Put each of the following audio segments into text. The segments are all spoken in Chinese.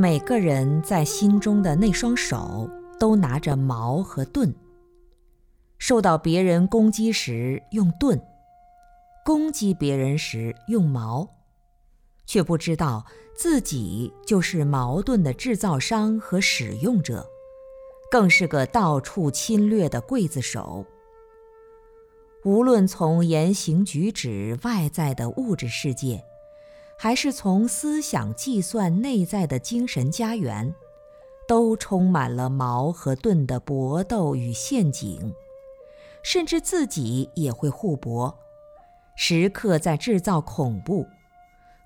每个人在心中的那双手都拿着矛和盾，受到别人攻击时用盾，攻击别人时用矛，却不知道自己就是矛盾的制造商和使用者，更是个到处侵略的刽子手。无论从言行举止外在的物质世界。还是从思想计算内在的精神家园，都充满了矛和盾的搏斗与陷阱，甚至自己也会互搏，时刻在制造恐怖，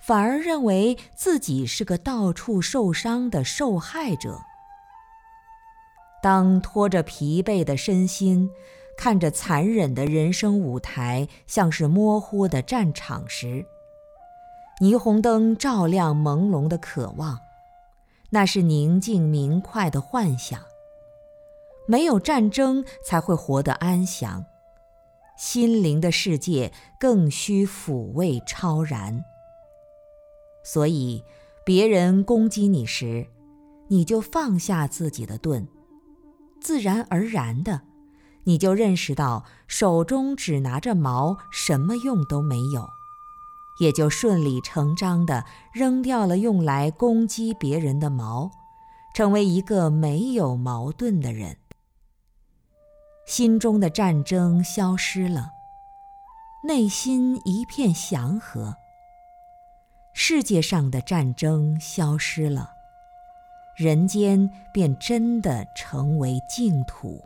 反而认为自己是个到处受伤的受害者。当拖着疲惫的身心，看着残忍的人生舞台像是模糊的战场时，霓虹灯照亮朦胧的渴望，那是宁静明快的幻想。没有战争才会活得安详，心灵的世界更需抚慰超然。所以，别人攻击你时，你就放下自己的盾，自然而然的，你就认识到手中只拿着矛，什么用都没有。也就顺理成章地扔掉了用来攻击别人的矛，成为一个没有矛盾的人。心中的战争消失了，内心一片祥和。世界上的战争消失了，人间便真的成为净土。